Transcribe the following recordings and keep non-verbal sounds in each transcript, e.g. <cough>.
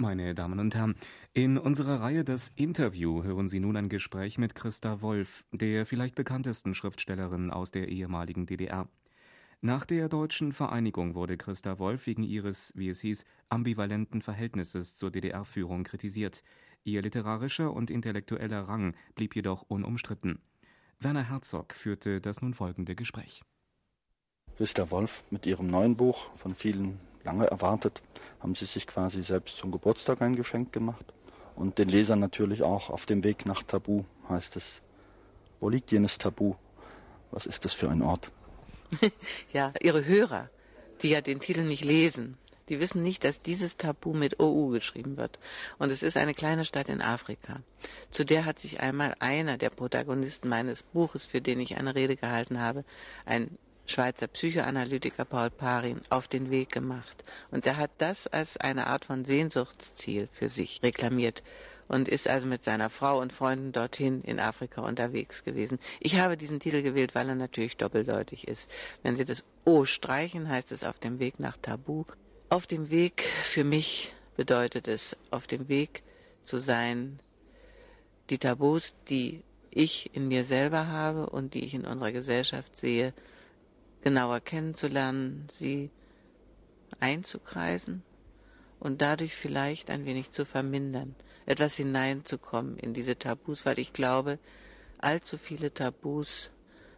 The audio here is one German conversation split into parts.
Meine Damen und Herren, in unserer Reihe Das Interview hören Sie nun ein Gespräch mit Christa Wolf, der vielleicht bekanntesten Schriftstellerin aus der ehemaligen DDR. Nach der deutschen Vereinigung wurde Christa Wolf wegen ihres, wie es hieß, ambivalenten Verhältnisses zur DDR-Führung kritisiert. Ihr literarischer und intellektueller Rang blieb jedoch unumstritten. Werner Herzog führte das nun folgende Gespräch. Christa Wolf mit ihrem neuen Buch, von vielen lange erwartet, haben sie sich quasi selbst zum Geburtstag ein Geschenk gemacht. Und den Lesern natürlich auch auf dem Weg nach Tabu heißt es. Wo liegt jenes Tabu? Was ist das für ein Ort? <laughs> ja, ihre Hörer, die ja den Titel nicht lesen, die wissen nicht, dass dieses Tabu mit OU geschrieben wird. Und es ist eine kleine Stadt in Afrika. Zu der hat sich einmal einer der Protagonisten meines Buches, für den ich eine Rede gehalten habe, ein Schweizer Psychoanalytiker Paul Parin auf den Weg gemacht. Und er hat das als eine Art von Sehnsuchtsziel für sich reklamiert und ist also mit seiner Frau und Freunden dorthin in Afrika unterwegs gewesen. Ich habe diesen Titel gewählt, weil er natürlich doppeldeutig ist. Wenn Sie das O streichen, heißt es auf dem Weg nach Tabu. Auf dem Weg für mich bedeutet es, auf dem Weg zu sein, die Tabus, die ich in mir selber habe und die ich in unserer Gesellschaft sehe, genauer kennenzulernen, sie einzukreisen und dadurch vielleicht ein wenig zu vermindern, etwas hineinzukommen in diese Tabus, weil ich glaube, allzu viele Tabus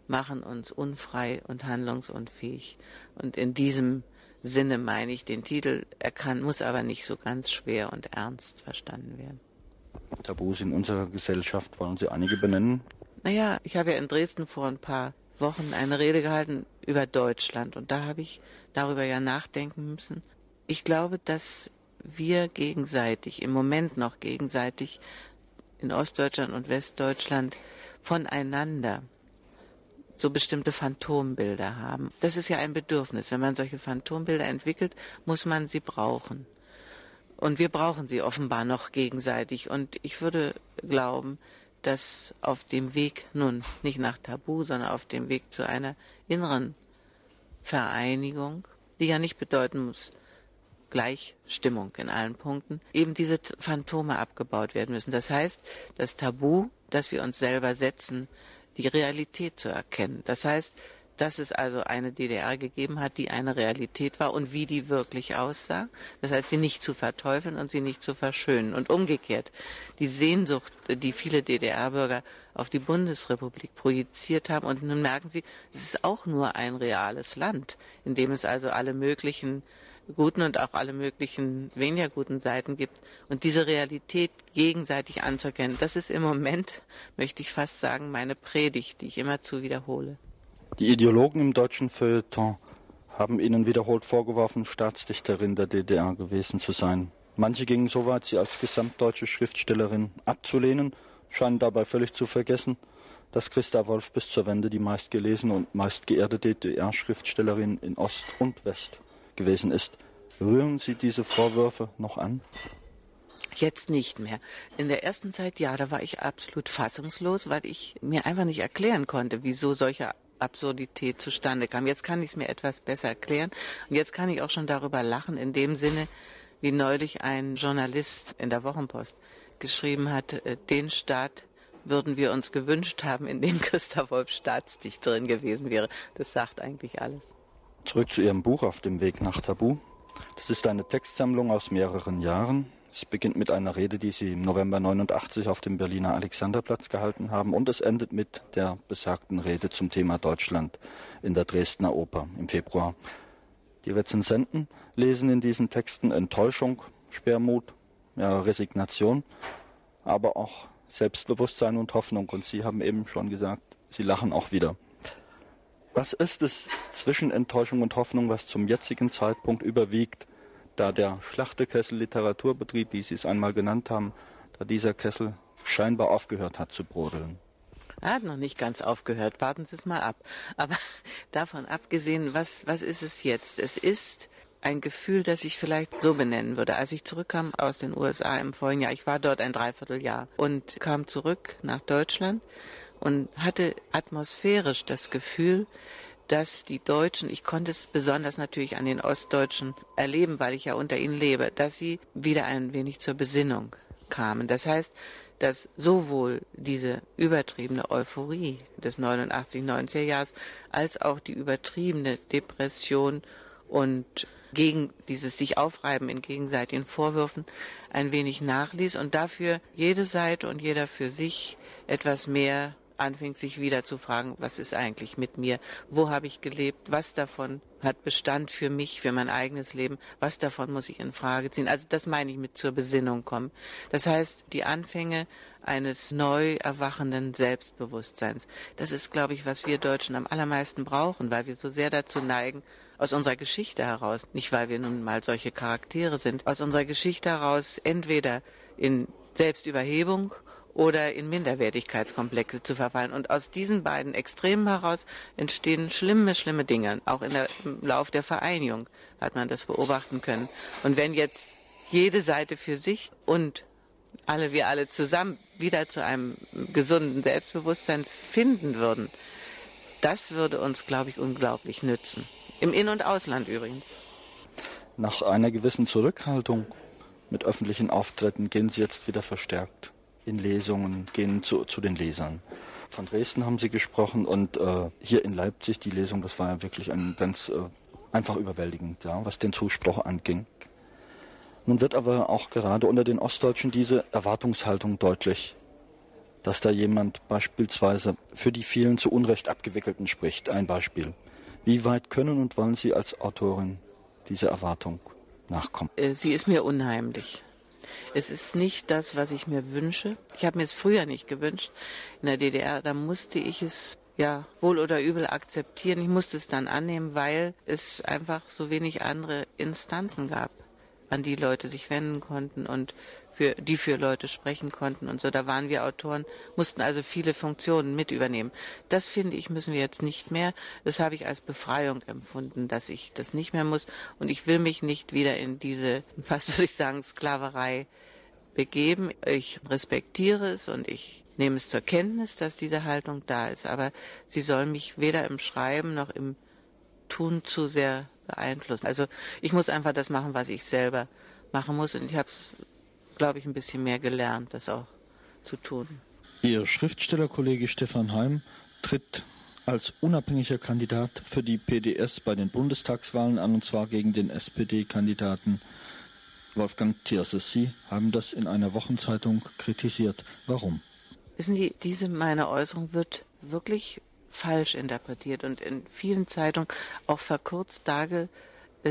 machen uns unfrei und handlungsunfähig. Und in diesem Sinne meine ich den Titel, er kann, muss aber nicht so ganz schwer und ernst verstanden werden. Tabus in unserer Gesellschaft, wollen Sie einige benennen? Naja, ich habe ja in Dresden vor ein paar Wochen eine Rede gehalten über Deutschland und da habe ich darüber ja nachdenken müssen. Ich glaube, dass wir gegenseitig, im Moment noch gegenseitig in Ostdeutschland und Westdeutschland voneinander so bestimmte Phantombilder haben. Das ist ja ein Bedürfnis. Wenn man solche Phantombilder entwickelt, muss man sie brauchen. Und wir brauchen sie offenbar noch gegenseitig. Und ich würde glauben, dass auf dem Weg nun nicht nach Tabu, sondern auf dem Weg zu einer inneren Vereinigung, die ja nicht bedeuten muss, Gleichstimmung in allen Punkten, eben diese Phantome abgebaut werden müssen. Das heißt, das Tabu, das wir uns selber setzen, die Realität zu erkennen. Das heißt, dass es also eine DDR gegeben hat, die eine Realität war und wie die wirklich aussah. Das heißt, sie nicht zu verteufeln und sie nicht zu verschönen. Und umgekehrt, die Sehnsucht, die viele DDR-Bürger auf die Bundesrepublik projiziert haben. Und nun merken sie, es ist auch nur ein reales Land, in dem es also alle möglichen guten und auch alle möglichen weniger guten Seiten gibt. Und diese Realität gegenseitig anzuerkennen, das ist im Moment, <laughs> möchte ich fast sagen, meine Predigt, die ich immerzu wiederhole. Die Ideologen im deutschen Feuilleton haben ihnen wiederholt vorgeworfen, Staatsdichterin der DDR gewesen zu sein. Manche gingen so weit, sie als gesamtdeutsche Schriftstellerin abzulehnen, scheinen dabei völlig zu vergessen, dass Christa Wolf bis zur Wende die meistgelesene und meistgeehrte DDR-Schriftstellerin in Ost und West gewesen ist. Rühren Sie diese Vorwürfe noch an? Jetzt nicht mehr. In der ersten Zeit, ja, da war ich absolut fassungslos, weil ich mir einfach nicht erklären konnte, wieso solche Absurdität zustande kam. Jetzt kann ich es mir etwas besser erklären und jetzt kann ich auch schon darüber lachen, in dem Sinne, wie neulich ein Journalist in der Wochenpost geschrieben hat, äh, den Staat würden wir uns gewünscht haben, in dem <laughs> Christa Wolf Staatsdichterin gewesen wäre. Das sagt eigentlich alles. Zurück zu Ihrem Buch auf dem Weg nach Tabu. Das ist eine Textsammlung aus mehreren Jahren. Es beginnt mit einer Rede, die Sie im November 89 auf dem Berliner Alexanderplatz gehalten haben und es endet mit der besagten Rede zum Thema Deutschland in der Dresdner Oper im Februar. Die Rezensenten lesen in diesen Texten Enttäuschung, Sperrmut, ja, Resignation, aber auch Selbstbewusstsein und Hoffnung. Und Sie haben eben schon gesagt, Sie lachen auch wieder. Was ist es zwischen Enttäuschung und Hoffnung, was zum jetzigen Zeitpunkt überwiegt? Da der Schlachtekessel Literaturbetrieb, wie Sie es einmal genannt haben, da dieser Kessel scheinbar aufgehört hat zu brodeln. Er hat noch nicht ganz aufgehört, warten Sie es mal ab. Aber <laughs> davon abgesehen, was, was ist es jetzt? Es ist ein Gefühl, das ich vielleicht so benennen würde. Als ich zurückkam aus den USA im vorigen Jahr, ich war dort ein Dreivierteljahr und kam zurück nach Deutschland und hatte atmosphärisch das Gefühl, dass die Deutschen, ich konnte es besonders natürlich an den Ostdeutschen erleben, weil ich ja unter ihnen lebe, dass sie wieder ein wenig zur Besinnung kamen. Das heißt, dass sowohl diese übertriebene Euphorie des 89, 90er Jahres als auch die übertriebene Depression und gegen dieses sich aufreiben in gegenseitigen Vorwürfen ein wenig nachließ und dafür jede Seite und jeder für sich etwas mehr anfing, sich wieder zu fragen, was ist eigentlich mit mir? Wo habe ich gelebt? Was davon hat Bestand für mich, für mein eigenes Leben? Was davon muss ich in Frage ziehen? Also das meine ich mit zur Besinnung kommen. Das heißt, die Anfänge eines neu erwachenden Selbstbewusstseins. Das ist, glaube ich, was wir Deutschen am allermeisten brauchen, weil wir so sehr dazu neigen, aus unserer Geschichte heraus, nicht weil wir nun mal solche Charaktere sind, aus unserer Geschichte heraus entweder in Selbstüberhebung oder in Minderwertigkeitskomplexe zu verfallen. Und aus diesen beiden Extremen heraus entstehen schlimme, schlimme Dinge. Auch der, im Lauf der Vereinigung hat man das beobachten können. Und wenn jetzt jede Seite für sich und alle, wir alle zusammen wieder zu einem gesunden Selbstbewusstsein finden würden, das würde uns, glaube ich, unglaublich nützen. Im In- und Ausland übrigens. Nach einer gewissen Zurückhaltung mit öffentlichen Auftritten gehen Sie jetzt wieder verstärkt in Lesungen, gehen zu, zu den Lesern. Von Dresden haben Sie gesprochen und äh, hier in Leipzig die Lesung, das war ja wirklich ein ganz äh, einfach überwältigend, ja, was den Zuspruch anging. Nun wird aber auch gerade unter den Ostdeutschen diese Erwartungshaltung deutlich, dass da jemand beispielsweise für die vielen zu Unrecht abgewickelten spricht. Ein Beispiel. Wie weit können und wollen Sie als Autorin dieser Erwartung nachkommen? Äh, sie ist mir unheimlich. Es ist nicht das, was ich mir wünsche. Ich habe mir es früher nicht gewünscht. In der DDR, da musste ich es ja wohl oder übel akzeptieren. Ich musste es dann annehmen, weil es einfach so wenig andere Instanzen gab, an die Leute sich wenden konnten und für, die für Leute sprechen konnten und so. Da waren wir Autoren, mussten also viele Funktionen mit übernehmen. Das finde ich, müssen wir jetzt nicht mehr. Das habe ich als Befreiung empfunden, dass ich das nicht mehr muss. Und ich will mich nicht wieder in diese, <laughs> fast würde ich sagen, Sklaverei begeben. Ich respektiere es und ich nehme es zur Kenntnis, dass diese Haltung da ist. Aber sie soll mich weder im Schreiben noch im Tun zu sehr beeinflussen. Also ich muss einfach das machen, was ich selber machen muss. Und ich habe es glaube ich, ein bisschen mehr gelernt, das auch zu tun. Ihr Schriftstellerkollege Stefan Heim tritt als unabhängiger Kandidat für die PDS bei den Bundestagswahlen an, und zwar gegen den SPD-Kandidaten Wolfgang Thierse. Sie haben das in einer Wochenzeitung kritisiert. Warum? Wissen Sie, diese meine Äußerung wird wirklich falsch interpretiert und in vielen Zeitungen auch verkürzt dargestellt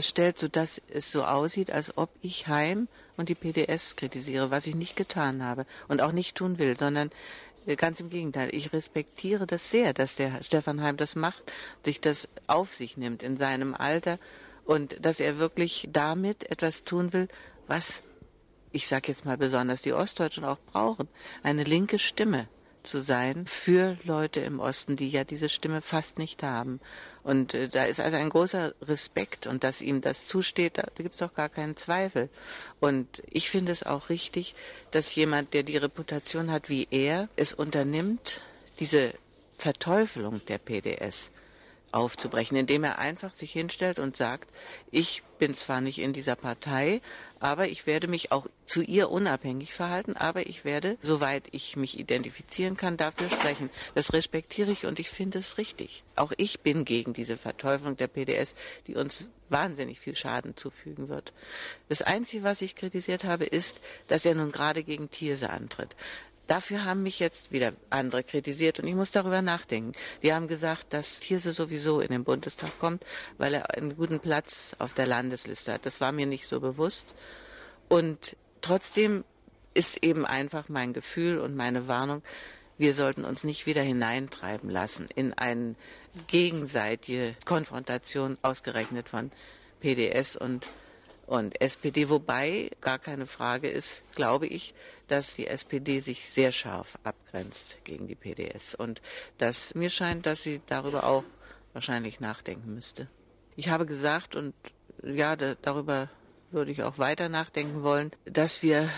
stellt, sodass es so aussieht, als ob ich Heim und die PDS kritisiere, was ich nicht getan habe und auch nicht tun will, sondern äh, ganz im Gegenteil. Ich respektiere das sehr, dass der Stefan Heim das macht, sich das auf sich nimmt in seinem Alter und dass er wirklich damit etwas tun will, was ich sage jetzt mal besonders die Ostdeutschen auch brauchen, eine linke Stimme zu sein für Leute im Osten, die ja diese Stimme fast nicht haben. Und äh, da ist also ein großer Respekt und dass ihm das zusteht, da, da gibt es doch gar keinen Zweifel. Und ich finde es auch richtig, dass jemand, der die Reputation hat wie er, es unternimmt, diese Verteufelung der PDS aufzubrechen, indem er einfach sich hinstellt und sagt, ich bin zwar nicht in dieser Partei, aber ich werde mich auch zu ihr unabhängig verhalten, aber ich werde, soweit ich mich identifizieren kann, dafür sprechen. Das respektiere ich und ich finde es richtig. Auch ich bin gegen diese Verteufelung der PDS, die uns wahnsinnig viel Schaden zufügen wird. Das Einzige, was ich kritisiert habe, ist, dass er nun gerade gegen Thierse antritt. Dafür haben mich jetzt wieder andere kritisiert und ich muss darüber nachdenken. Die haben gesagt, dass Thierse sowieso in den Bundestag kommt, weil er einen guten Platz auf der Landesliste hat. Das war mir nicht so bewusst. Und trotzdem ist eben einfach mein Gefühl und meine Warnung, wir sollten uns nicht wieder hineintreiben lassen in eine gegenseitige Konfrontation ausgerechnet von PDS und und SPD, wobei gar keine Frage ist, glaube ich, dass die SPD sich sehr scharf abgrenzt gegen die PDS und dass mir scheint, dass sie darüber auch wahrscheinlich nachdenken müsste. Ich habe gesagt und ja, da, darüber würde ich auch weiter nachdenken wollen, dass wir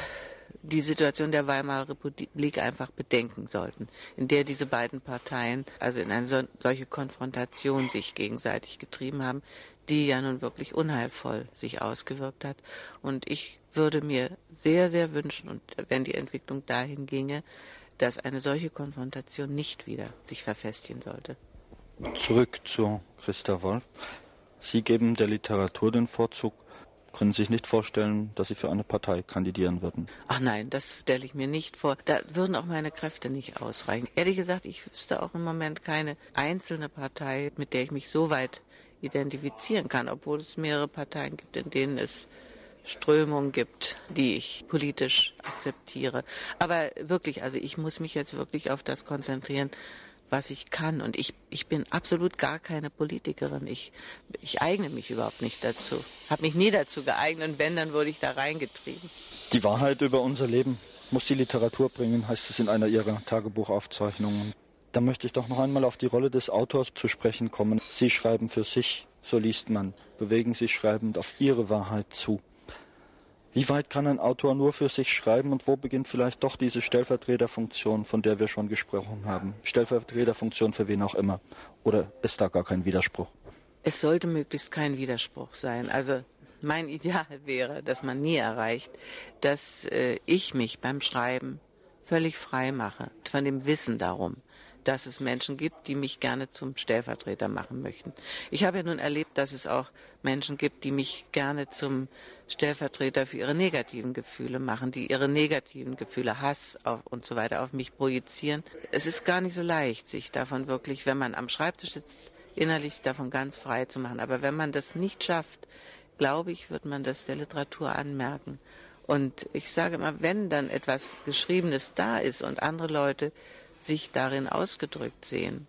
die Situation der Weimarer Republik einfach bedenken sollten, in der diese beiden Parteien also in eine solche Konfrontation sich gegenseitig getrieben haben, die ja nun wirklich unheilvoll sich ausgewirkt hat. Und ich würde mir sehr, sehr wünschen, und wenn die Entwicklung dahin ginge, dass eine solche Konfrontation nicht wieder sich verfestigen sollte. Zurück zu Christa Wolf. Sie geben der Literatur den Vorzug, können sich nicht vorstellen, dass Sie für eine Partei kandidieren würden? Ach nein, das stelle ich mir nicht vor. Da würden auch meine Kräfte nicht ausreichen. Ehrlich gesagt, ich wüsste auch im Moment keine einzelne Partei, mit der ich mich so weit identifizieren kann, obwohl es mehrere Parteien gibt, in denen es Strömungen gibt, die ich politisch akzeptiere. Aber wirklich, also ich muss mich jetzt wirklich auf das konzentrieren, was ich kann. Und ich, ich bin absolut gar keine Politikerin. Ich, ich eigne mich überhaupt nicht dazu. Habe mich nie dazu geeignet und wenn, dann wurde ich da reingetrieben. Die Wahrheit über unser Leben muss die Literatur bringen, heißt es in einer ihrer Tagebuchaufzeichnungen. Da möchte ich doch noch einmal auf die Rolle des Autors zu sprechen kommen. Sie schreiben für sich, so liest man, bewegen sich schreibend auf ihre Wahrheit zu. Wie weit kann ein Autor nur für sich schreiben und wo beginnt vielleicht doch diese Stellvertreterfunktion, von der wir schon gesprochen haben? Stellvertreterfunktion für wen auch immer. Oder ist da gar kein Widerspruch? Es sollte möglichst kein Widerspruch sein. Also mein Ideal <laughs> wäre, dass man nie erreicht, dass äh, ich mich beim Schreiben völlig frei mache von dem Wissen darum, dass es Menschen gibt, die mich gerne zum Stellvertreter machen möchten. Ich habe ja nun erlebt, dass es auch Menschen gibt, die mich gerne zum Stellvertreter für ihre negativen Gefühle machen, die ihre negativen Gefühle, Hass und so weiter auf mich projizieren. Es ist gar nicht so leicht, sich davon wirklich, wenn man am Schreibtisch sitzt, innerlich davon ganz frei zu machen. Aber wenn man das nicht schafft, glaube ich, wird man das der Literatur anmerken. Und ich sage immer, wenn dann etwas Geschriebenes da ist und andere Leute sich darin ausgedrückt sehen,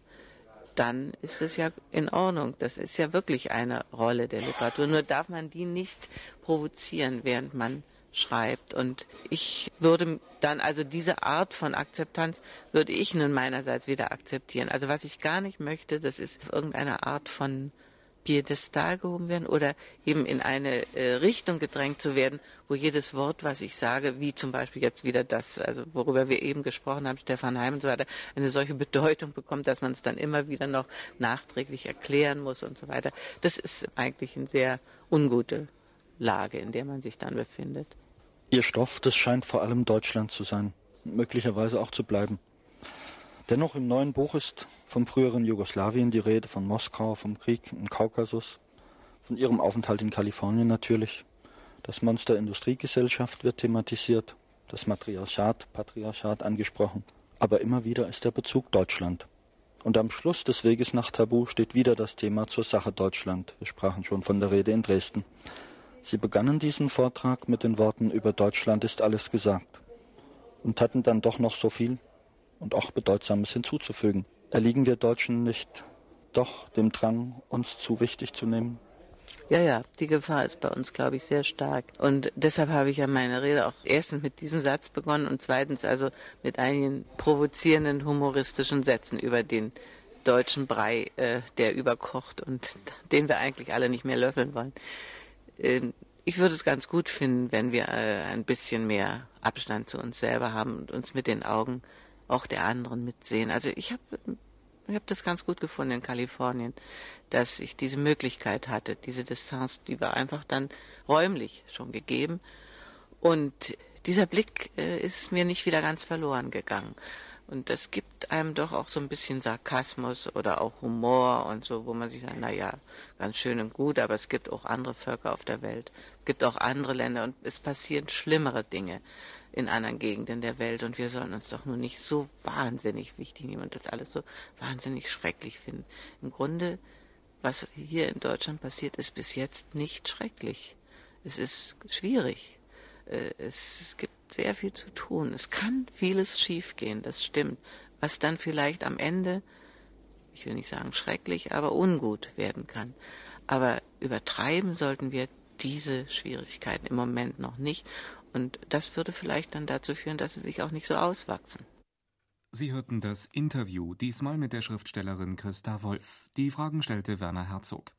dann ist es ja in Ordnung. Das ist ja wirklich eine Rolle der Literatur. Nur darf man die nicht provozieren, während man schreibt. Und ich würde dann, also diese Art von Akzeptanz würde ich nun meinerseits wieder akzeptieren. Also was ich gar nicht möchte, das ist irgendeine Art von Piedestal gehoben werden oder eben in eine äh, Richtung gedrängt zu werden, wo jedes Wort, was ich sage, wie zum Beispiel jetzt wieder das, also worüber wir eben gesprochen haben, Stefan Heim und so weiter, eine solche Bedeutung bekommt, dass man es dann immer wieder noch nachträglich erklären muss und so weiter. Das ist eigentlich eine sehr ungute Lage, in der man sich dann befindet. Ihr Stoff, das scheint vor allem Deutschland zu sein, möglicherweise auch zu bleiben. Dennoch im neuen Buch ist vom früheren Jugoslawien die Rede, von Moskau, vom Krieg im Kaukasus, von ihrem Aufenthalt in Kalifornien natürlich. Das Monster Industriegesellschaft wird thematisiert, das Matriarchat, Patriarchat angesprochen. Aber immer wieder ist der Bezug Deutschland. Und am Schluss des Weges nach Tabu steht wieder das Thema zur Sache Deutschland. Wir sprachen schon von der Rede in Dresden. Sie begannen diesen Vortrag mit den Worten Über Deutschland ist alles gesagt und hatten dann doch noch so viel und auch Bedeutsames hinzuzufügen. Erliegen wir Deutschen nicht doch dem Drang, uns zu wichtig zu nehmen? Ja, ja, die Gefahr ist bei uns, glaube ich, sehr stark. Und deshalb habe ich ja meine Rede auch erstens mit diesem Satz begonnen und zweitens also mit einigen provozierenden humoristischen Sätzen über den deutschen Brei, äh, der überkocht und <laughs> den wir eigentlich alle nicht mehr löffeln wollen. Ähm, ich würde es ganz gut finden, wenn wir äh, ein bisschen mehr Abstand zu uns selber haben und uns mit den Augen auch der anderen mitsehen. Also ich habe ich hab das ganz gut gefunden in Kalifornien, dass ich diese Möglichkeit hatte. Diese Distanz, die war einfach dann räumlich schon gegeben. Und dieser Blick äh, ist mir nicht wieder ganz verloren gegangen. Und das gibt einem doch auch so ein bisschen Sarkasmus oder auch Humor und so, wo man sich sagt, na ja, ganz schön und gut, aber es gibt auch andere Völker auf der Welt. Es gibt auch andere Länder und es passieren schlimmere Dinge in anderen Gegenden der Welt und wir sollen uns doch nur nicht so wahnsinnig wichtig nehmen und das alles so wahnsinnig schrecklich finden. Im Grunde, was hier in Deutschland passiert, ist bis jetzt nicht schrecklich. Es ist schwierig. Äh, es, gibt sehr viel zu tun. Es kann vieles schiefgehen, das stimmt. Was dann vielleicht am Ende, ich will nicht sagen schrecklich, aber ungut werden kann. Aber übertreiben sollten wir diese Schwierigkeiten im Moment noch nicht. Und das würde vielleicht dann dazu führen, dass sie sich auch nicht so auswachsen. Sie hörten das Interview, diesmal mit der Schriftstellerin Christa Wolf. Die Fragen stellte Werner Herzog.